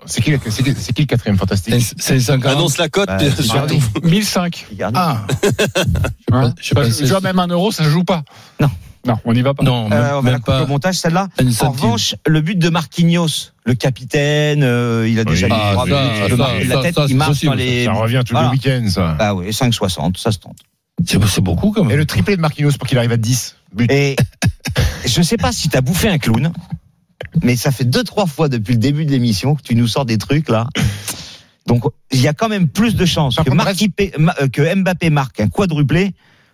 c'est qui, le- c'est qui, c'est qui le quatrième fantastique 540. Annonce la cote. Bah, bien c'est sûr. Icardi. 1005. Icardi. Ah, je Bah, je vois même un euro, ça se joue pas. Non. Non, on n'y va pas. non, Euh, même, on va la même pas au montage celle-là. En revanche, le but de Marquinhos, le capitaine, euh, il a déjà Oui. Ah, trois ça, buts, ça, la tête, ça, il c'est possible. dans les. Ça revient tous Voilà. les week-ends, ça. Ah oui, 5,60, ça se tente. C'est c'est beaucoup quand Et même. le triplé de Marquinhos pour qu'il arrive à 10 buts. Et je sais pas si t'as bouffé un clown, mais ça fait deux trois fois depuis le début de l'émission que tu nous sors des trucs là. Donc il y a quand même plus de chances que, contre, euh, que Mbappé marque un quadruplé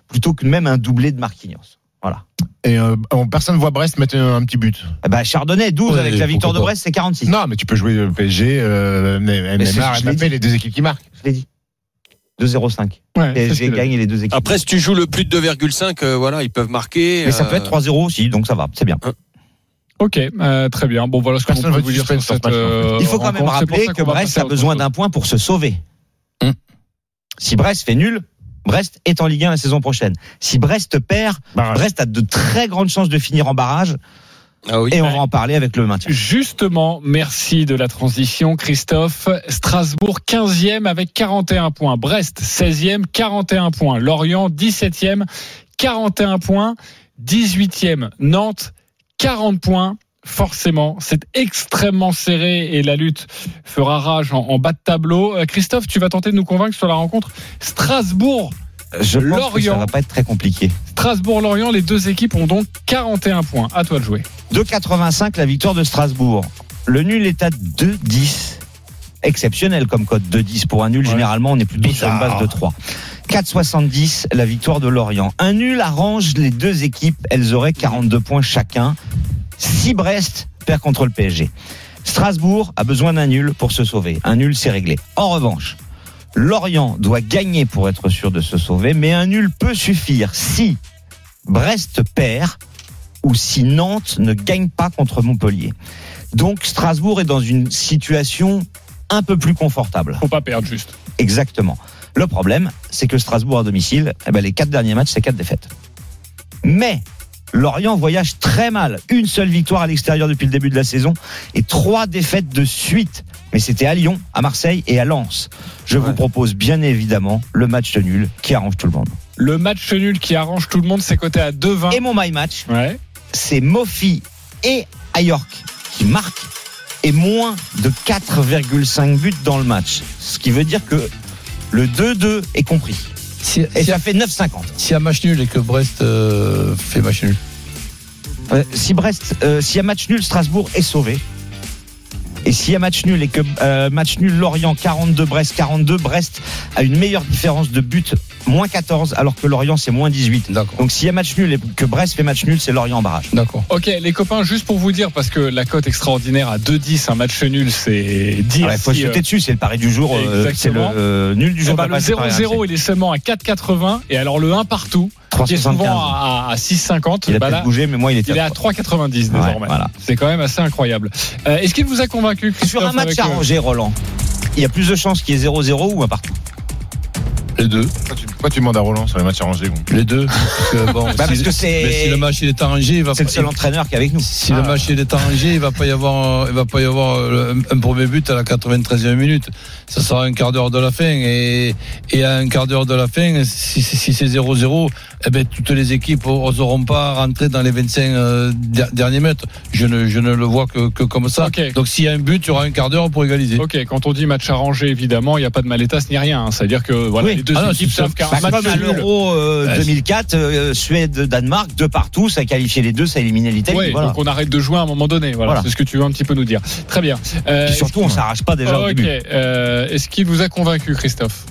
plutôt que même un doublé de Marquinhos. Voilà. Et euh, on- personne ne voit Brest mettre un, un petit but. Eh ben, Chardonnay 12 Ouais, avec la victoire de. Brest, c'est 46. Non, mais tu peux jouer le PSG, euh, Neymar, l'ai Mbappé, les deux équipes qui marquent. Je l'ai dit. 2-0-5. Ouais, PSG gagne les deux équipes. Après, si tu joues le plus de 2,5, euh, voilà, ils peuvent marquer. mais ça peut euh, être 3-0 aussi, donc ça va, c'est bien. Ok, euh, très bien. Bon, voilà ce qu'on peut vous dire sur cette. euh, Il faut quand même rappeler que Brest a besoin d'un point pour se sauver. Hum. Si Brest fait nul, Brest est en Ligue 1 la saison prochaine. Si Brest perd, Barrage. Brest a de très grandes chances de finir en barrage Ah oui. et on va en parler avec le maintien. Justement, merci de la transition, Christophe. Strasbourg 15e avec 41 points. Brest 16e, 41 points. Lorient 17e, 41 points. 18e, Nantes 40 points. Forcément, c'est extrêmement serré et la lutte fera rage en, en bas de tableau. Euh, Christophe, tu vas tenter de nous convaincre sur la rencontre Strasbourg. Je pense que Lorient. ça va pas être très compliqué. Strasbourg-Lorient, les deux équipes ont donc 41 points. À toi de jouer. 2,85 la victoire de Strasbourg. Le nul est à 2-10. Exceptionnel comme code 2-10 pour un nul. Ouais. Généralement, on est plutôt sur une base de 3. 4,70 la victoire de Lorient. Un nul arrange les deux équipes. Elles auraient 42 points chacun. Si Brest perd contre le PSG. Strasbourg a besoin d'un nul pour se sauver. Un nul, c'est réglé. En revanche, Lorient doit gagner pour être sûr de se sauver, mais un nul peut suffire si Brest perd ou si Nantes ne gagne pas contre Montpellier. Donc Strasbourg est dans une situation un peu plus confortable. Faut pas perdre juste. Exactement. Le problème, c'est que Strasbourg à domicile, eh ben, les quatre derniers matchs, c'est quatre défaites. Mais Lorient voyage très mal. Une seule victoire à l'extérieur depuis le début de la saison et trois défaites de suite. Mais c'était à Lyon, à Marseille et à Lens. Je vous propose bien évidemment le match nul qui arrange tout le monde. Le match nul qui arrange tout le monde, c'est coté à 2,20. Et mon my match, Ouais. c'est Mofi et Ayork qui marquent et moins de 4,5 buts dans le match. Ce qui veut dire que le 2-2 est compris. Si, Et si, ça fait 9,50. si un match nul et que Brest euh, fait match nul. Euh, si Brest, euh, s'il y a match nul, Strasbourg est sauvé. Et s'il y a match nul et que euh, match nul Lorient 42 Brest 42 Brest a une meilleure différence de but moins 14 alors que Lorient c'est moins 18. D'accord. Donc s'il y a match nul et que Brest fait match nul c'est Lorient en barrage. D'accord. Ok, les copains, juste pour vous dire, parce que la cote extraordinaire à 2,10, un match nul, c'est dire. Il faut si, jeter euh, dessus, c'est le pari du jour, euh, c'est le Exactement. euh, nul du eh jour. ben, le passe par 0-0, RMC. il est seulement à 4,80. Et alors le 1 partout, qui est 3,75. souvent à, à 6,50, Il a bah peut-être là, bougé, mais moi il était il est à à 3,90 désormais. Ouais, voilà. C'est quand même assez incroyable. Euh, Est-ce qu'il vous a convaincu, Christophe Sur un match euh, arrangé, Roland, il y a plus de chances qu'il y ait 0-0 ou un partout? Les deux. Pourquoi tu, demandes à Roland sur les matchs arrangés bon Les deux. Parce que, bon, Bah, si, parce que c'est- mais si le match il est arrangé, il va C'est le seul entraîneur qui est avec nous. Si le match il est arrangé, il va pas y avoir, il va pas y avoir euh, un, un premier but à la 93e minute. Ça sera un quart d'heure de la fin et, et à un quart d'heure de la fin, si, si- si c'est 0-0, eh ben toutes les équipes n'oseront pas rentrer dans les 25 euh, der- derniers mètres. Je ne, je ne le vois que, que comme ça. Donc s'il y a un but, il y aura un quart d'heure pour égaliser. Ok, quand on dit match arrangé, évidemment, il n'y a pas de malétas ni rien. hein. C'est-à-dire que voilà, Oui. les deux Ah non, équipes savent qu'un match à l'Euro euh, Ouais, 2004, euh, Suède, Danemark, deux partout, ça a qualifié les deux, ça a éliminé l'Italie. Ouais, voilà. donc on arrête de jouer à un moment donné. Voilà, Voilà. c'est ce que tu veux un petit peu nous dire. Très bien. Euh, surtout, on s'arrache pas déjà au ok. début. euh, Est-ce qu'il vous a convaincu, Christophe?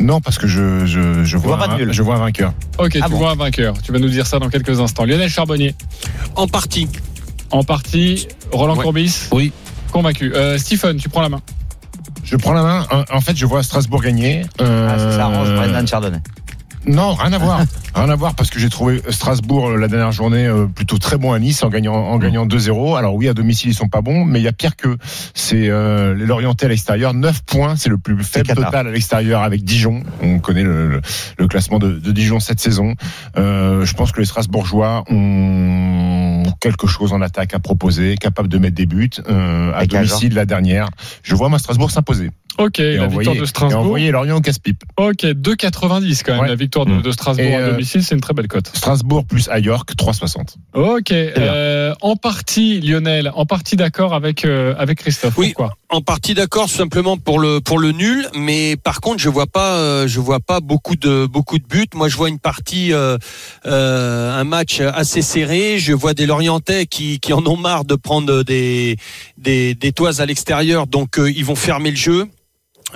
Non, parce que je, je, je, vois, vois pas de un, nul. je vois un vainqueur. Ok, Ah tu bon vois un vainqueur. Tu vas nous dire ça dans quelques instants. Lionel Charbonnier, En partie. en partie. Roland Ouais. Courbis, Oui. convaincu. Euh, Stephen, tu prends la main. Je prends la main. En, en fait, je vois Strasbourg gagner. Euh, Ah, ça, ça arrange Brendan Chardonnay. Non, rien à voir. rien à voir parce que j'ai trouvé Strasbourg euh, la dernière journée euh, plutôt très bon à Nice en gagnant en gagnant 2-0. Alors oui, à domicile ils sont pas bons, mais il y a pire que c'est euh, les Lorientais à l'extérieur. 9 points, c'est le plus faible total à l'extérieur avec Dijon. On connaît le, le- le classement de, de Dijon cette saison. Euh, je pense que les Strasbourgeois ont quelque chose en attaque à proposer, capable de mettre des buts euh, à domicile la dernière. Je vois moi Strasbourg s'imposer Ok, et la envoyer, victoire de et Strasbourg. envoyer Lorient au casse-pipe. Ok, 2,90 quand même. Ouais. La victoire de, Mm. de Strasbourg Et, à euh, domicile, c'est une très belle cote. Strasbourg plus à York 3,60. Ok, euh, en partie, Lionel, en partie d'accord avec euh, avec Christophe. Oui. Pourquoi? En partie d'accord, simplement pour le pour le nul, mais par contre je vois pas euh, je vois pas beaucoup de beaucoup de buts. Moi je vois une partie euh, euh, un match assez serré. Je vois des Lorientais qui qui en ont marre de prendre des des, des toises à l'extérieur, donc euh, ils vont fermer le jeu.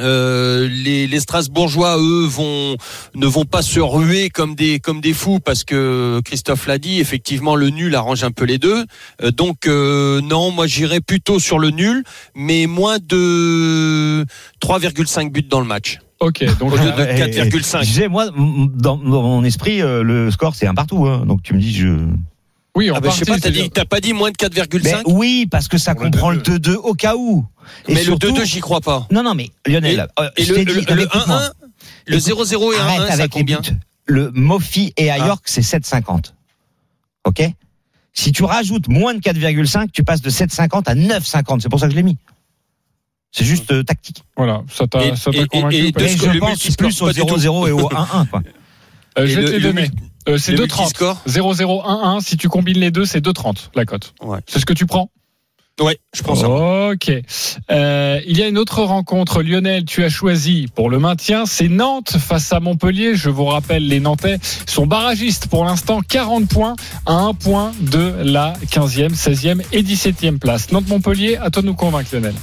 Euh, les, les Strasbourgeois, eux, vont ne vont pas se ruer comme des comme des fous parce que Christophe l'a dit. Effectivement, le nul arrange un peu les deux. Euh, donc euh, non, moi j'irais plutôt sur le nul, mais moins de 3,5 buts dans le match. Ok, donc Au lieu de Ouais, 4,5. Je disais, moi, dans, dans mon esprit, le score, c'est un partout. hein. Donc tu me dis, je. Oui, en Ah bah, je sais partie. pas, t'as dit, t'as pas dit moins de Mais 4,5 oui, parce que ça Pour comprend le 2-2. 2-2 au cas où. Et Mais surtout- le 2-2, j'y crois pas. Non, non, mais Lionel, euh, Et je le, t'ai le, dit, le écoute-moi. 1-1, le 0-0 et Arrête 1-1, ça avec les combien buts. Le Mofi et à Ah. York, c'est 7,50. OK? Si tu rajoutes moins de 4,5, tu passes de 7,50 à 9,50. C'est pour ça que je l'ai mis. C'est juste euh, tactique. Voilà, ça t'a Et- et- convaincu et- et pas de Et ce je pense plus au pas du tout. 0-0 et au 1-1. quoi. Euh, Et Je le- te Euh, c'est le 2,30. multiscore 0-0-1-1. Si tu combines les deux, c'est 2,30 la cote. Ouais. C'est ce que tu prends Ouais, je pense. Ok. Euh, il y a une autre rencontre. Lionel, tu as choisi pour le maintien. C'est Nantes face à Montpellier. Je vous rappelle, les Nantais sont barragistes pour l'instant. 40 points à 1 point de la 15e, 16e et 17e place. Nantes-Montpellier, à toi de nous convaincre, Lionel.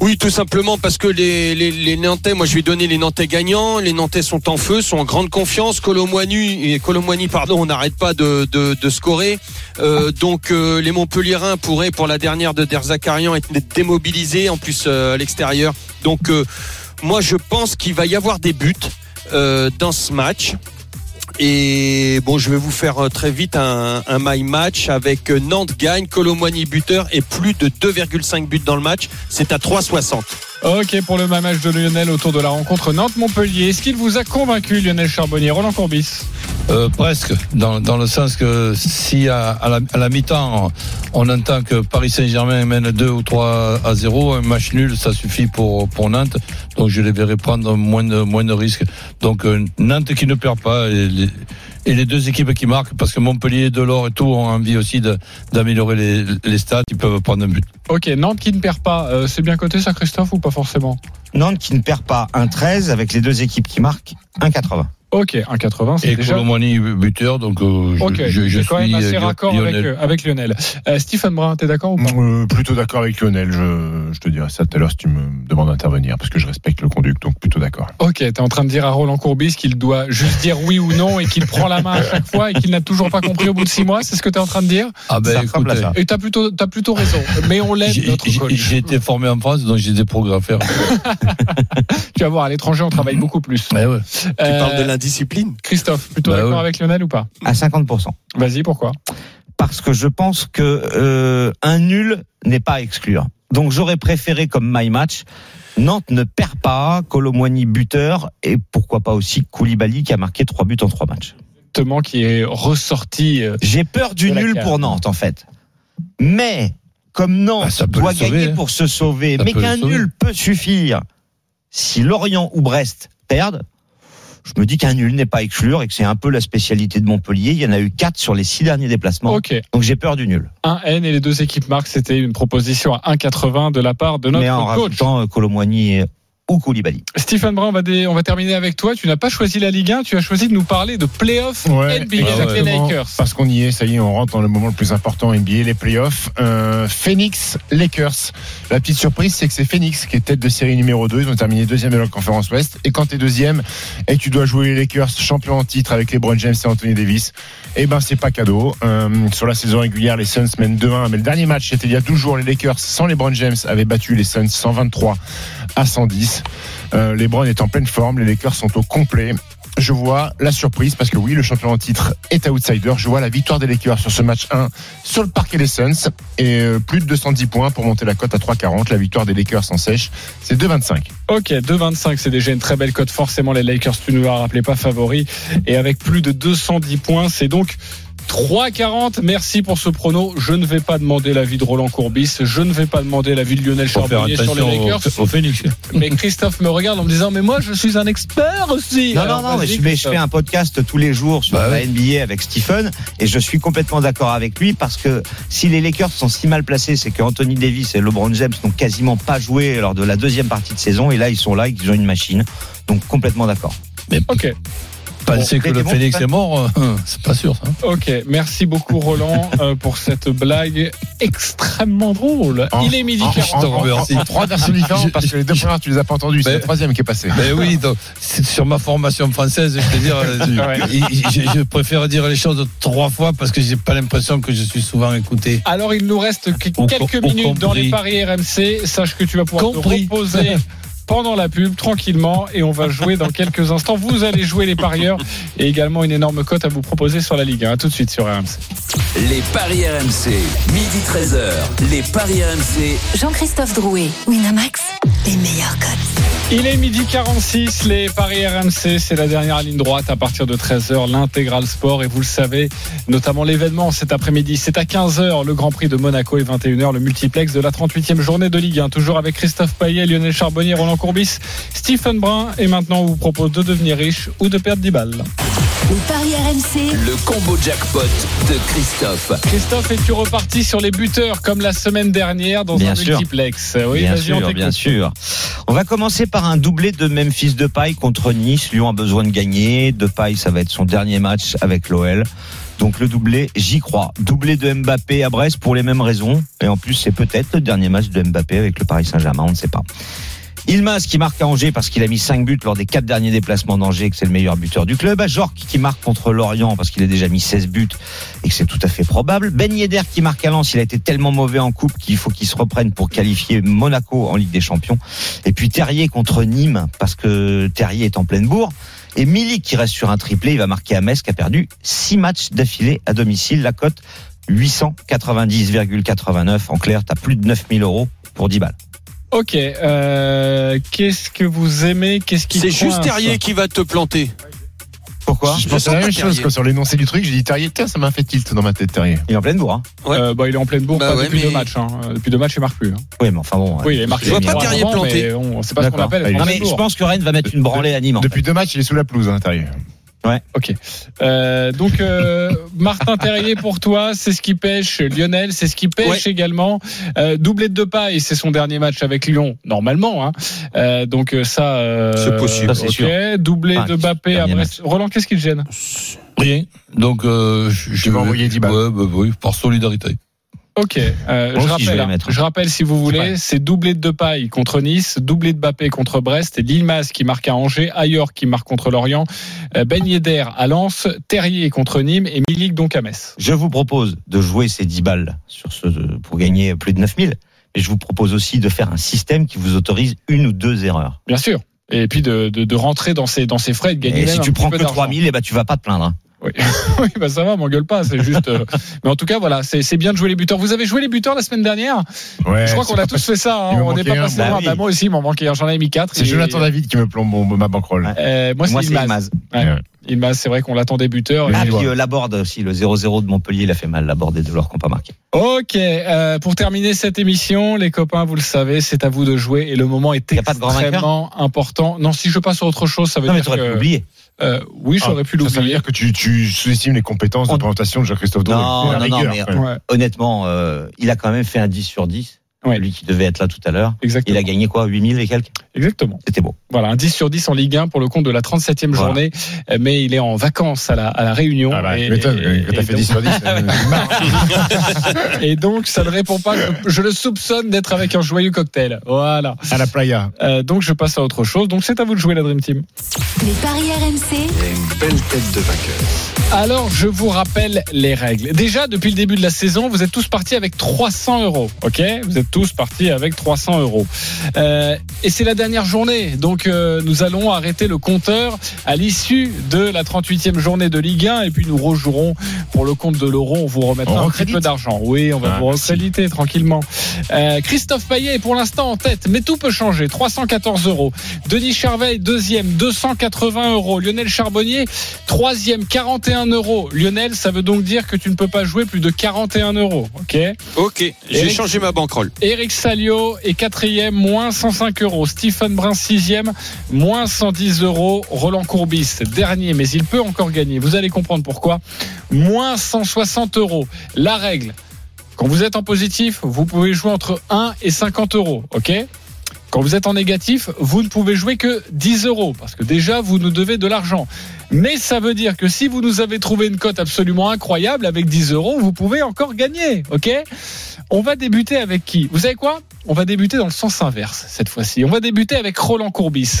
Oui, tout simplement parce que les, Nantais, moi je vais donner les Nantais gagnants. Les Nantais sont en feu, sont en grande confiance. Colomboigny, et pardon, on n'arrête pas de, scorer. Euh, donc euh, les Montpelliérains pourraient, pour la dernière de Derzakarian, être démobilisés en plus euh, à l'extérieur. Donc moi je pense qu'il va y avoir des buts dans ce match. Et bon, je vais vous faire euh, très vite un, un my match avec euh, Nantes gagne, Colomboigny buteur et plus de 2,5 buts dans le match. C'est à 3,60. Ok, pour le match de Lionel autour de la rencontre Nantes-Montpellier. Est-ce qu'il vous a convaincu, Lionel Charbonnier? Roland Courbis euh, Presque, dans, dans, le sens que si à, à la, la mi-temps, on entend que Paris Saint-Germain mène 2 ou 3 à 0, un match nul, ça suffit pour, pour Nantes. Donc je les verrai prendre moins de, moins de risques. Donc euh, Nantes qui ne perd pas. Et les, et les deux équipes qui marquent, parce que Montpellier, Delors et tout ont envie aussi d'améliorer les, les, stats, ils peuvent prendre un but. Ok, Nantes qui ne perd pas, euh, c'est bien coté ça Christophe ou pas forcément? Nantes qui ne perd pas 1,13 avec les deux équipes qui marquent 1,80. Ok, 1,80 c'est Et déjà... Colomani buteur, donc euh, je, Ok, je, je c'est quand suis même assez euh, raccord Lionel. avec, euh, avec Lionel. Euh, Stephen Brun, t'es d'accord ou pas Euh, plutôt d'accord avec Lionel. Je, je te dirai ça tout à l'heure si tu me demandes d'intervenir, parce que je respecte le conduct, donc plutôt d'accord. Ok, t'es en train de dire à Roland Courbis qu'il doit juste dire oui ou non et qu'il prend la main à chaque fois et qu'il n'a toujours pas compris au bout de six mois, c'est ce que t'es en train de dire Ah ben Ça écoute, ça. Et t'as plutôt, plutôt raison, mais on l'aide j'ai notre j'ai- coach. j'ai été formé en France, donc j'ai des progrès à faire. Tu vas voir, à l'étranger on travaille beaucoup plus. Ouais, ouais. Tu parles de l'indiscipline Christophe, plutôt Bah d'accord avec Lionel ou pas À 50%. Vas-y, pourquoi Parce que je pense que euh, un nul n'est pas à exclure. Donc j'aurais préféré comme my match. Nantes ne perd pas, Colomboigny buteur et pourquoi pas aussi Koulibaly qui a marqué trois buts en trois matchs. Exactement, qui est ressorti. euh, J'ai peur du nul pour Nantes en fait. Mais comme Nantes Ah, doit sauver, gagner hein. pour se sauver, Ça mais qu'un nul peut suffire si Lorient ou Brest perdent, je me dis qu'un nul n'est pas à exclure et que c'est un peu la spécialité de Montpellier. Il y en a eu quatre sur les six derniers déplacements. Donc j'ai peur du nul. un N et les deux équipes marquent, c'était une proposition à 1,80 de la part de mais en notre coach. Colomboigny ou Koulibaly. Stephen Brun, on va, dé- on va terminer avec toi. Tu n'as pas choisi la Ligue 1, tu as choisi de nous parler de playoffs Ouais, NBA avec ouais. les Lakers. Parce qu'on y est, ça y est, on rentre dans le moment le plus important NBA, les playoffs. Euh, Phoenix Lakers. La petite surprise, c'est que c'est Phoenix qui est tête de série numéro 2. Ils ont terminé deuxième de la conférence Ouest. Et quand tu es deuxième et que tu dois jouer les Lakers champions en titre avec les Brown James et Anthony Davis, eh ben c'est pas cadeau. Euh, sur la saison régulière, les Suns mènent 2-1. Mais le dernier match, c'était il y a 12 jours, les Lakers sans les Brown James avaient battu les Suns 123 à 110. Euh, les Browns est en pleine forme, les Lakers sont au complet. Je vois la surprise parce que oui, le champion en titre est outsider. Je vois la victoire des Lakers sur ce match 1 sur le parquet des Suns et euh, plus de 210 points pour monter la cote à 3,40. La victoire des Lakers en sèche, c'est 2,25. Ok, 2,25, c'est déjà une très belle cote. Forcément, les Lakers, tu nous l'as rappelé, pas favoris. Et avec plus de 210 points, c'est donc 3,40. Merci pour ce prono. Je ne vais pas demander l'avis de Roland Courbis. Je ne vais pas demander l'avis de Lionel Charbonnier sur les Lakers. au, au Phoenix. Mais Christophe me regarde en me disant, mais moi, je suis un expert aussi. Non, Alors, non, non, mais je, mais fais un podcast tous les jours sur Bah la ouais. NBA avec Stephen et je suis complètement d'accord avec lui parce que si les Lakers sont si mal placés, c'est que Anthony Davis et LeBron James n'ont quasiment pas joué lors de la deuxième partie de saison et là ils sont là, ils ont une machine. Donc complètement d'accord. Ok, Penser que le Phoenix est mort, euh, c'est pas sûr. Ça. ok. Merci beaucoup, Roland, euh, pour cette blague extrêmement drôle. En- Il est midi En, 40. te en- en- remercie. en trois versions différentes parce que les deux premières, tu les as pas entendues. C'est Mais- la troisième qui est passée. Ben oui, donc, c'est sur ma formation française, je peux dire, euh, je, je préfère dire les choses trois fois parce que j'ai pas l'impression que je suis souvent écouté. Alors, il nous reste quelques minutes dans les paris RMC. Sache que tu vas pouvoir Compris. te reposer pendant la pub tranquillement et on va jouer dans quelques instants. Vous allez jouer les parieurs et également une énorme cote à vous proposer sur la Ligue 1. À tout de suite sur RMC. Les paris RMC, midi 13h. Les paris RMC, Jean-Christophe Drouet, Winamax, les meilleurs cotes. Il est midi 46, les paris RMC, c'est la dernière ligne droite à partir de 13h, l'intégral sport et vous le savez, notamment l'événement cet après-midi, c'est à 15h le Grand Prix de Monaco et 21h le multiplex de la 38e journée de Ligue 1, toujours avec Christophe Payet, Lionel Charbonnier, Roland Courbis, Stephen Brun et maintenant on vous propose de devenir riche ou de perdre 10 balles. Les paris RMC. Le combo jackpot de Christophe. Christophe, es-tu reparti sur les buteurs comme la semaine dernière dans Bien un sûr. multiplex Oui, bien vas-y, on sûr, t'écoute. bien sûr. On va commencer par un doublé de Memphis Depay contre Nice. Lyon a besoin de gagner. Depay, ça va être son dernier match avec l'OL. Donc le doublé, j'y crois. Doublé de Mbappé à Brest pour les mêmes raisons. Et en plus, c'est peut-être le dernier match de Mbappé avec le Paris Saint-Germain, on ne sait pas. Ilmaz qui marque à Angers parce qu'il a mis 5 buts lors des 4 derniers déplacements d'Angers et que c'est le meilleur buteur du club. Ajorc qui marque contre Lorient parce qu'il a déjà mis 16 buts et que c'est tout à fait probable. Ben Yedder qui marque à Lens, il a été tellement mauvais en coupe qu'il faut qu'il se reprenne pour qualifier Monaco en Ligue des Champions. Et puis Terrier contre Nîmes parce que Terrier est en pleine bourre. Et Milik qui reste sur un triplé, il va marquer à Metz qui a perdu 6 matchs d'affilée à domicile. La cote 890,89. En clair, t'as plus de 9000 euros pour 10 balles. Ok, euh, qu'est-ce que vous aimez Qu'est-ce qui C'est juste Terrier qui va te planter. Pourquoi Je à la même Terrier. chose quoi, sur l'énoncé du truc. J'ai dit Terrier, tiens, ça m'a fait tilt dans ma tête, Terrier. Il est en pleine bourre. Hein. Ouais. Euh, bah, il est en pleine bourre Bah pas ouais, depuis mais- deux matchs. Hein. Euh, Depuis deux matchs, il marque plus. hein. Oui, mais enfin bon. Oui, il est marqué. Je vois pas marque Terrier avant, planté. mais on- C'est pas ce qu'on D'accord. appelle. être en Non, pleine mais je bourre. pense que Rennes va mettre une branlée à Nîmes. en Depuis deux matchs, il est sous la pelouse, hein, Terrier. Ok. Euh, donc euh, Martin Terrier pour toi, c'est ce qui pêche. Lionel, c'est ce qui pêche également. Euh, doublé de deux pas et c'est son dernier match avec Lyon normalement. Hein. Euh, donc ça, euh, C'est possible. Ça, c'est ok. sûr. Doublé Enfin, de Bappé à Brest. Roland, qu'est-ce qui te gêne? Rien. Donc, euh, je, je vas envoyer 10 balles. Ouais, bah, oui, par solidarité. Ok. Euh, je, je hein, je rappelle si vous voulez, c'est doublé de Depay contre Nice, doublé de Bappé contre Brest, et Lilmaz qui marque à Angers, Ayor qui marque contre Lorient, euh, Ben Yedder à Lens, Terrier contre Nîmes et Milik donc à Metz. Je vous propose de jouer ces 10 balles sur ce, pour gagner plus de 9000. Et je vous propose aussi de faire un système qui vous autorise une ou deux erreurs. Bien sûr. Et puis de, de, de rentrer dans ses, dans ses frais et de gagner Et si tu prends que d'argent. 3000, eh ben, tu vas pas te plaindre. Oui, oui bah ça va, m'engueule pas, c'est juste. euh, Mais en tout cas, voilà, c'est c'est bien de jouer les buteurs. Vous avez joué les buteurs la semaine dernière? Ouais, Je crois qu'on a tous fait ça. hein. On n'est pas passé bah loin. Bah, moi aussi, il m'en manquait un. J'en avais mis quatre. C'est Et- Jonathan David qui me plombe mon- ma banquerolle. Euh, moi, c'est Ilmaz. Ilmaz. Ouais. Ouais. Ilmaz, c'est vrai qu'on l'attendait buteur. Ah, Et- puis euh, Laborde aussi, le 0-0 de Montpellier, il a fait mal. Laborde et Delors qui n'ont pas marqué. Ok, euh, pour terminer cette émission, les copains, vous le savez, c'est à vous de jouer et le moment est de extrêmement important. Non, si je passe sur autre chose, ça veut Non, mais dire pu que l'oublier. Euh, oui, j'aurais Ah, pu ça, Ça veut l'oublier. dire que tu, tu sous-estimes les compétences de On- présentation de Jean-Christophe Doré. Non, non, non, mais-. Ouais, Honnêtement, euh, il a quand même fait un 10 sur 10. Ouais. Lui qui devait être là tout à l'heure. Il a gagné quoi 8000 et quelques? Exactement. C'était beau. Voilà, un 10 sur 10 en Ligue 1 pour le compte de la 37e Voilà. journée, euh, mais il est en vacances à la, à la Réunion. Ah bah, et, tu m'étonnes, et- quand t'as et fait donc, 10 sur 10. et donc, ça ne répond pas. Je, le soupçonne d'être avec un joyeux cocktail. Voilà. à la playa. Euh, donc, je passe à autre chose. Donc, c'est à vous de jouer la Dream Team. Les paris RMC. Une belle tête de vainqueur. Alors, je vous rappelle les règles. Déjà, depuis le début de la saison, vous êtes tous partis avec 300 euros. Ok? Vous êtes tous partis avec 300 euros. Euh, et c'est la dernière journée. Donc, euh, nous allons arrêter le compteur à l'issue de la 38e journée de Ligue 1. Et puis, nous rejouerons pour le compte de l'euro. On vous remettra On un petit peu d'argent. Oui, on va Ah, vous recréditer tranquillement. Euh, Christophe Payet est pour l'instant en tête, mais tout peut changer. 314 euros. Denis Charveil, deuxième, 280 euros. Lionel Charbonnier, troisième, 41 euros. Lionel, ça veut donc dire que tu ne peux pas jouer plus de 41 euros. Ok Ok, j'ai changé ma banquerolle. Eric Salio est quatrième, moins 105 euros. Stephen Brun, sixième, moins 110 euros. Roland Courbis, dernier, mais il peut encore gagner. Vous allez comprendre pourquoi. Moins 160 euros. La règle, quand vous êtes en positif, vous pouvez jouer entre 1 et 50 euros. OK quand vous êtes en négatif, vous ne pouvez jouer que 10 euros, parce que déjà, vous nous devez de l'argent. Mais ça veut dire que si vous nous avez trouvé une cote absolument incroyable, avec 10 euros, vous pouvez encore gagner, ok? On va débuter avec qui? Vous savez quoi? On va débuter dans le sens inverse, cette fois-ci. On va débuter avec Roland Courbis,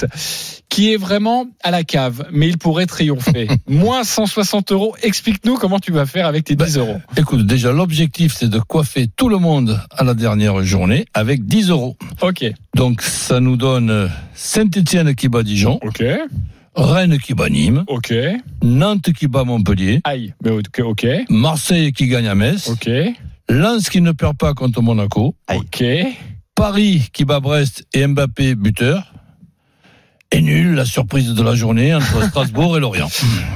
qui est vraiment à la cave, mais il pourrait triompher. Moins 160 euros, explique-nous comment tu vas faire avec tes 10 euros. Écoute, déjà, l'objectif, c'est de coiffer tout le monde à la dernière journée avec 10 euros. Ok. Donc, ça nous donne Saint-Etienne qui bat Dijon, Ok. Rennes qui bat Nîmes, Ok. Nantes qui bat Montpellier, Aïe. Mais ok. Ok. Marseille qui gagne à Metz, Ok. Lens qui ne perd pas contre Monaco, Ok. Paris qui bat Brest et Mbappé buteur. Et nul, la surprise de la journée entre Strasbourg et Lorient.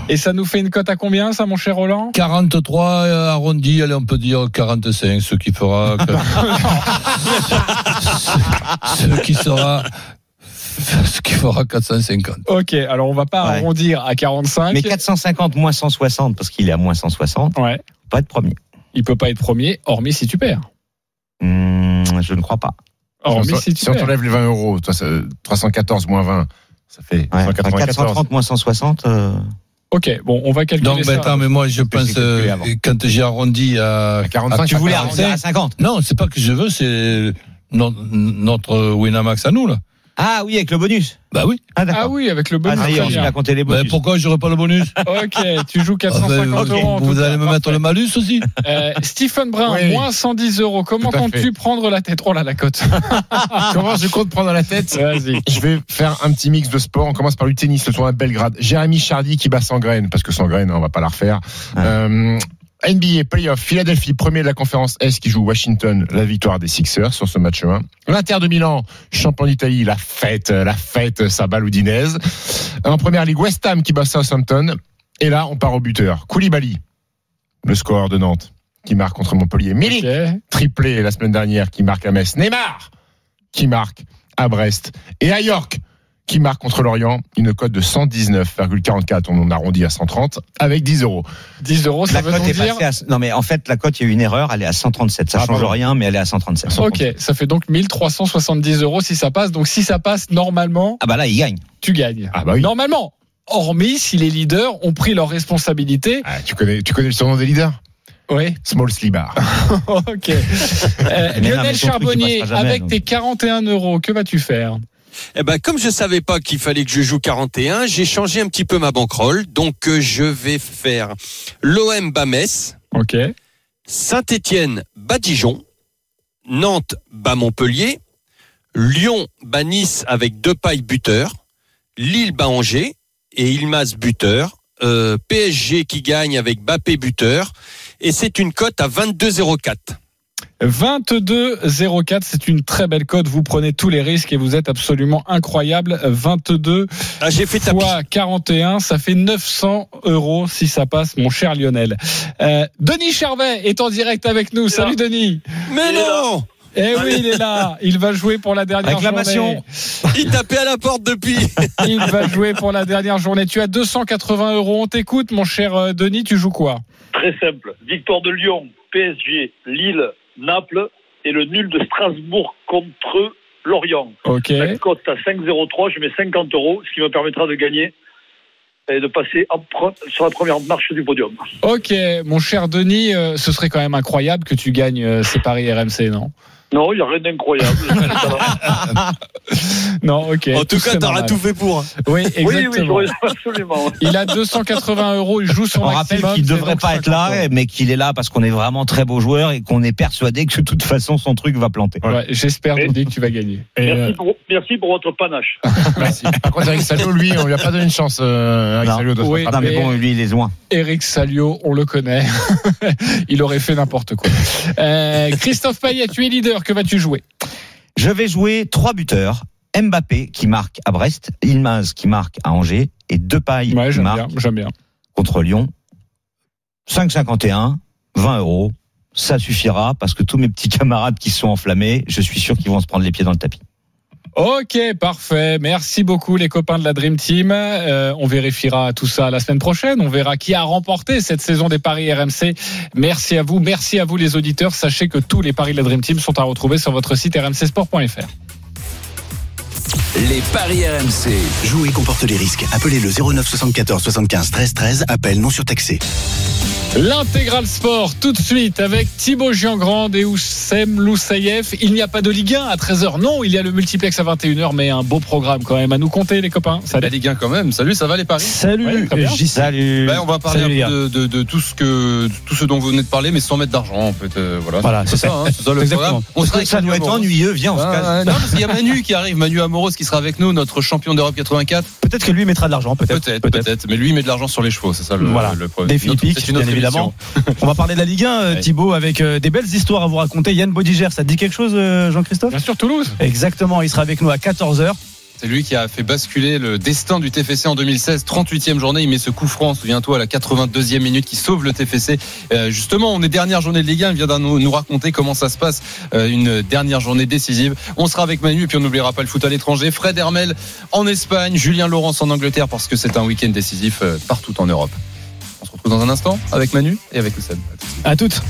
Et ça nous fait une cote à combien, ça, mon cher Roland? 43 euh, arrondi, allez, on peut dire 45, ce qui fera. que- ce, ce qui sera ce qui fera 450. Ok, alors on va pas Ouais. arrondir à 45. Mais 450 moins 160, parce qu'il est à moins 160, Ouais. pas être premier. Il peut pas être premier, hormis si tu perds. Hmm, je ne crois pas. Hormis si, si tu si on perds. t'enlève les 20 euros, toi, ça- 314 moins 20, ça fait Ouais. 194. 430 moins 160. euh, Ok, bon, on va calculer ça. ben, attends, mais moi, je pense, euh, quand j'ai arrondi à, À 45, tu voulais à arrondir à 50 Non, c'est pas que je veux, c'est no- notre Winamax à nous, là. Ah oui, avec le bonus. Bah oui. Ah Ah oui, avec le Ah, bonus. ça y est, très on bien. a compté les Ben, bonus. pourquoi j'aurais pas le bonus Ok, tu joues Ah, 450 ben, euros. en Vous tout allez cas. me mettre le malus aussi Euh, Stephen Brun, Oui. moins 110 euros. Comment à comptes-tu prendre la tête? Oh là, la cote. Comment je compte prendre la tête? Vas-y. Je vais faire un petit mix de sport. On commence par du tennis, le tournoi de Belgrade. Jérémy Chardy qui bat Sangraine, parce que Sangraine, on va pas la refaire. Euh, NBA Playoff, Philadelphie, premier de la conférence S qui joue Washington, la victoire des Sixers sur ce match 1. L'Inter de Milan, champion d'Italie, la fête, la fête, sa balle houdinaise. En première ligue, West Ham qui bat Southampton. Et là, on part au buteur. Koulibaly, le score de Nantes, qui marque contre Montpellier. Milik, triplé la semaine dernière qui marque à Metz. Neymar qui marque à Brest. Et à York qui marque contre l'Orient une cote de 119,44. On en arrondit à 130 avec 10 euros. 10 euros, ça La veut cote est dire. passée à... Non mais en fait, la cote, il y a eu une erreur, elle est à 137. Ça Ah, change pardon. rien, mais elle est à 137. Ok, ça fait donc 1370 euros si ça passe. Donc si ça passe, normalement, Ah bah là, il gagne. tu gagnes. Ah bah oui. Normalement. Hormis si les leaders ont pris leurs responsabilités. Ah, tu, connais, tu connais le surnom des leaders? Oui. Small Slibar. ok. Euh, Lionel Charbonnier, avec donc. tes 41 euros, que vas-tu faire? Eh ben, comme je savais pas qu'il fallait que je joue 41, j'ai changé un petit peu ma banquerolle. Donc, euh, je vais faire l'OM Bamès, Ok. Saint-Étienne bas Dijon, Nantes bas Montpellier, Lyon bas Nice avec deux pailles buteur, Lille bas Angers et Ilmas buteur, euh, PSG qui gagne avec Bappé buteur. Et c'est une cote à 22,04. 22,04, c'est une très belle cote. Vous prenez tous les risques et vous êtes absolument incroyable. 22 Ah, j'ai fait tapis. fois 41, ça fait 900 euros si ça passe, mon cher Lionel. Euh, Denis Charvet est en direct avec nous. Salut Denis. Mais non Eh oui, il est là. Il va jouer pour la dernière Acclamation. journée. Il tapait à la porte depuis. Il va jouer pour la dernière journée. Tu as 280 euros. On t'écoute, mon cher euh, Denis. Tu joues quoi? Très simple. Victoire de Lyon, PSG, Lille, Naples et le nul de Strasbourg contre Lorient. Ok. La cote à 5,03, je mets 50 euros, ce qui me permettra de gagner et de passer sur la première marche du podium. Ok, mon cher Denis, euh, ce serait quand même incroyable que tu gagnes euh, ces paris RMC, non? Non, il n'y a rien d'incroyable. Non, ok. En tout cas, t'auras tout fait pour. Oui, oui, oui, j'aurais absolument. il a 280 euros, il joue son On rappelle qu'il c'est devrait pas être 50 là, euros. mais qu'il est là parce qu'on est vraiment très beau joueur et qu'on est persuadé que de toute façon son truc va planter. Ouais, J'espère, Denis, que tu vas gagner. Merci euh, pour, merci pour votre panache. merci. Par contre, Eric Salio, lui, on lui a pas donné une chance. Euh, Eric Non. Salio se Oui. Non mais bon, lui il est loin. Eric Salio, on le connaît. il aurait fait n'importe quoi. Euh, Christophe Payet, tu es leader, que vas-tu jouer? Je vais jouer trois buteurs. Mbappé qui marque à Brest, Ilmaz qui marque à Angers et Depay Ouais, qui bien, marque bien. contre Lyon. 5,51, 20 euros. Ça suffira parce que tous mes petits camarades qui sont enflammés, je suis sûr qu'ils vont se prendre les pieds dans le tapis. Ok, parfait. Merci beaucoup les copains de la Dream Team. Euh, on vérifiera tout ça la semaine prochaine. On verra qui a remporté cette saison des paris RMC. Merci à vous, merci à vous les auditeurs. Sachez que tous les paris de la Dream Team sont à retrouver sur votre site rmcsport.fr. Les paris RMC. Jouer comporte les risques. Appelez le 09 74 75 13 13. Appel non surtaxé. L'intégral sport tout de suite avec Thibaut Giangrande et Oussem Loussaïef. Il n'y a pas de Ligue 1 à 13h. Non, il y a le multiplex à 21h, mais un beau programme quand même à nous compter les copains. Salut. La Ligue 1 quand même. Salut, ça va les paris? Salut, Ouais, Salut. Ouais, on va parler Salut, un peu de, de- de tout ce que tout ce dont vous venez de parler, mais sans mettre d'argent en fait. euh, voilà, Voilà, c'est c'est ça. hein, c'est ça le programme. On sera ça doit être ennuyeux, viens, on se Ah, casse. ouais, non, parce qu'il y a Manu qui arrive, Manu Amoros qui sera avec nous, notre champion d'Europe 84. Peut-être que lui mettra de l'argent, peut-être. Peut-être, peut-être, mais lui il met de l'argent sur les chevaux, c'est ça le, Voilà. le problème. Une autre- bien évidemment. On va parler de la Ligue 1, euh, Ouais. Thibaut, avec euh, des belles histoires à vous raconter. Yann Bodiger, ça te dit quelque chose, euh, Jean-Christophe? Bien sûr, Toulouse. Exactement, il sera avec nous à 14h. C'est lui qui a fait basculer le destin du TFC en 2016. 38e journée, il met ce coup franc, souviens-toi, à la 82e minute qui sauve le TFC. Euh, justement, on est dernière journée de Ligue 1, il vient de nous, nous raconter comment ça se passe, euh, une dernière journée décisive. On sera avec Manu et puis on n'oubliera pas le foot à l'étranger. Fred Hermel en Espagne, Julien Laurence en Angleterre parce que c'est un week-end décisif euh, partout en Europe. On se retrouve dans un instant avec Manu et avec Oussem. À toutes.